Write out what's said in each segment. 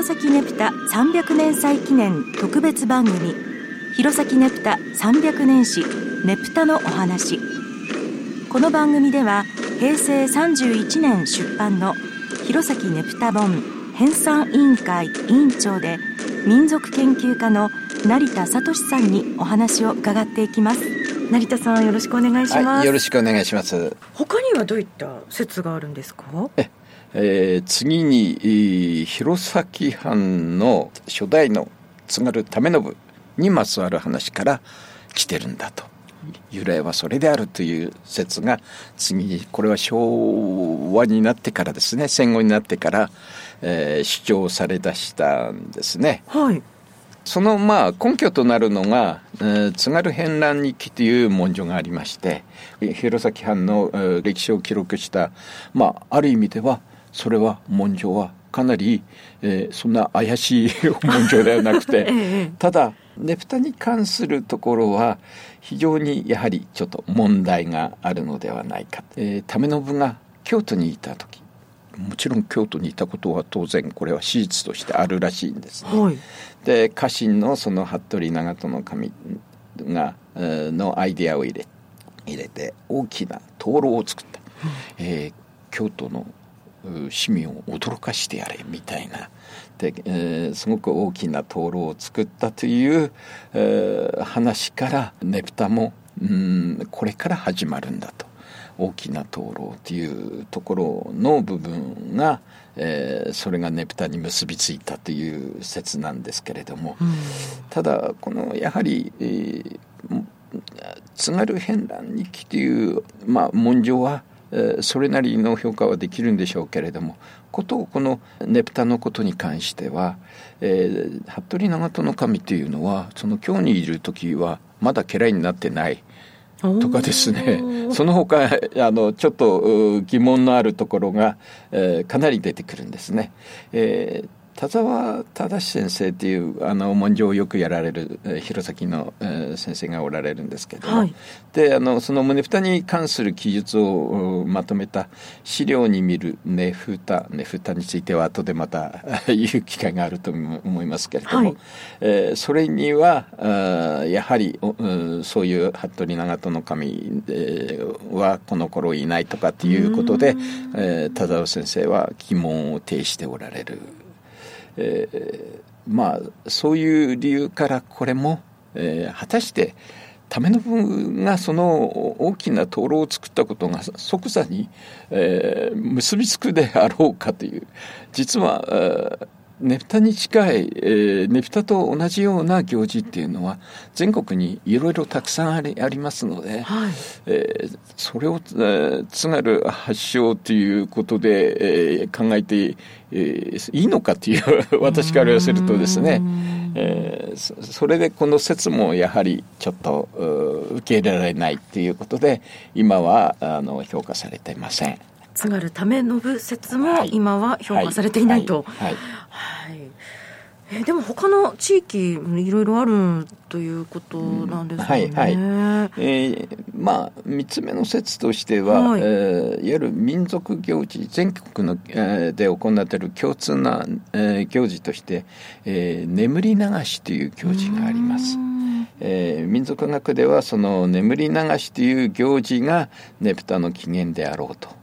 弘前ねぷた300年祭記念特別番組弘前ねぷた300年史ねぷたのお話。この番組では平成31年出版の弘前ねぷた本編纂委員会委員長で民族研究家の成田聡さんにお話を伺っていきます。成田さんよろしくお願いします、はい、よろしくお願いします。他にはどういった説があるんですか？ええー、次に弘前藩の初代の津軽為信にまつわる話から来てるんだと由来はそれであるという説が次にこれは昭和になってからですね戦後になってから、えー、主張されだしたんですね。はいそのまあ根拠となるのが、えー、津軽編覧日記という文書がありまして弘前藩の、えー、歴史を記録した、まあ、ある意味ではそれは文書はかなり、えー、そんな怪しい文書ではなくて、ええ、ただねぷたに関するところは非常にやはりちょっと問題があるのではないか。えー、為信が京都にいた時もちろん京都にいたことは当然これは史実としてあるらしいんですね。はい、で家臣のその服部長門守がのアイデアを入れ入れて大きな灯籠を作った、えー、京都の市民を驚かしてやれみたいな。で、えー、すごく大きな灯籠を作ったという、えー、話からねぷたもうんこれから始まるんだと。大きな灯籠というところの部分が、えー、それがねぷたに結びついたという説なんですけれども、ただこのやはり、えー、津軽編覧日記という、まあ、文書はそれなりの評価はできるんでしょうけれどもことこのねぷたのことに関しては、えー、服部長門守というのはその京にいる時はまだ家来になってないとかですねその他あのちょっと疑問のあるところが、えー、かなり出てくるんですね。えー田沢忠先生っていうあの文書をよくやられる弘前の、えー、先生がおられるんですけども、はい、であのその胸蓋に関する記述をまとめた資料に見る値蓋値蓋については後でまた 言う機会があると思いますけれども、はい、えー、それにはあやはりそういう服部長門守はこの頃いないとかっていうことで、えー、田沢先生は疑問を呈しておられる。えー、まあそういう理由からこれも、えー、果たして為信がその大きな灯籠を作ったことが即座に、えー、結びつくであろうかという実は、えー、ねぷたに近い、えー、ねぷたと同じような行事っていうのは全国にいろいろたくさんありありますので、はい、えー、それを、えー、津軽発祥ということで、えー、考えて、えー、いいのかという 私から言わせるとですね、えー、それでこの説もやはりちょっと受け入れられないということで今はあの評価されていません。津軽為信説も今は評価されていないと。はい、はい。えでも他の地域いろいろあるということなんですね、はいはい、えー、まあ3つ目の説としては、はい。えー、いわゆる民族行事全国の、えー、で行っている共通な、えー、行事として、えー、眠り流しという行事があります。えー、民族学ではその眠り流しという行事がねぷたの起源であろうと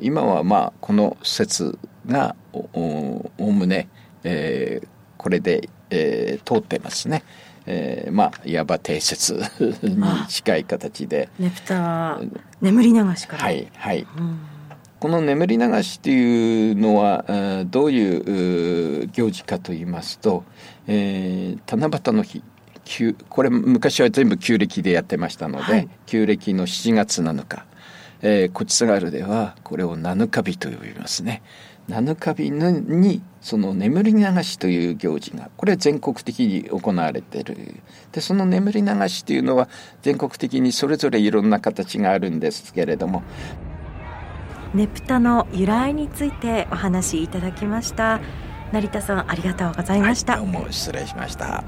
今はまあこの説がおおむね、えー、これで、えー、通ってますね。えー、まあいわば定説に近い形で。ねぷた眠り流しから。はいはい。うんこの眠り流しというのはどういう行事かと言いますと、えー、七夕の日これ昔は全部旧暦でやってましたので、はい、旧暦の7月7日えー、こち津軽ではこれを七日日と呼びますね。七日日にその眠り流しという行事がこれは全国的に行われている。でその眠り流しというのは全国的にそれぞれいろんな形があるんですけれども。ねぷたの由来についてお話しいただきました。成田さんありがとうございました、はい、どうも失礼しました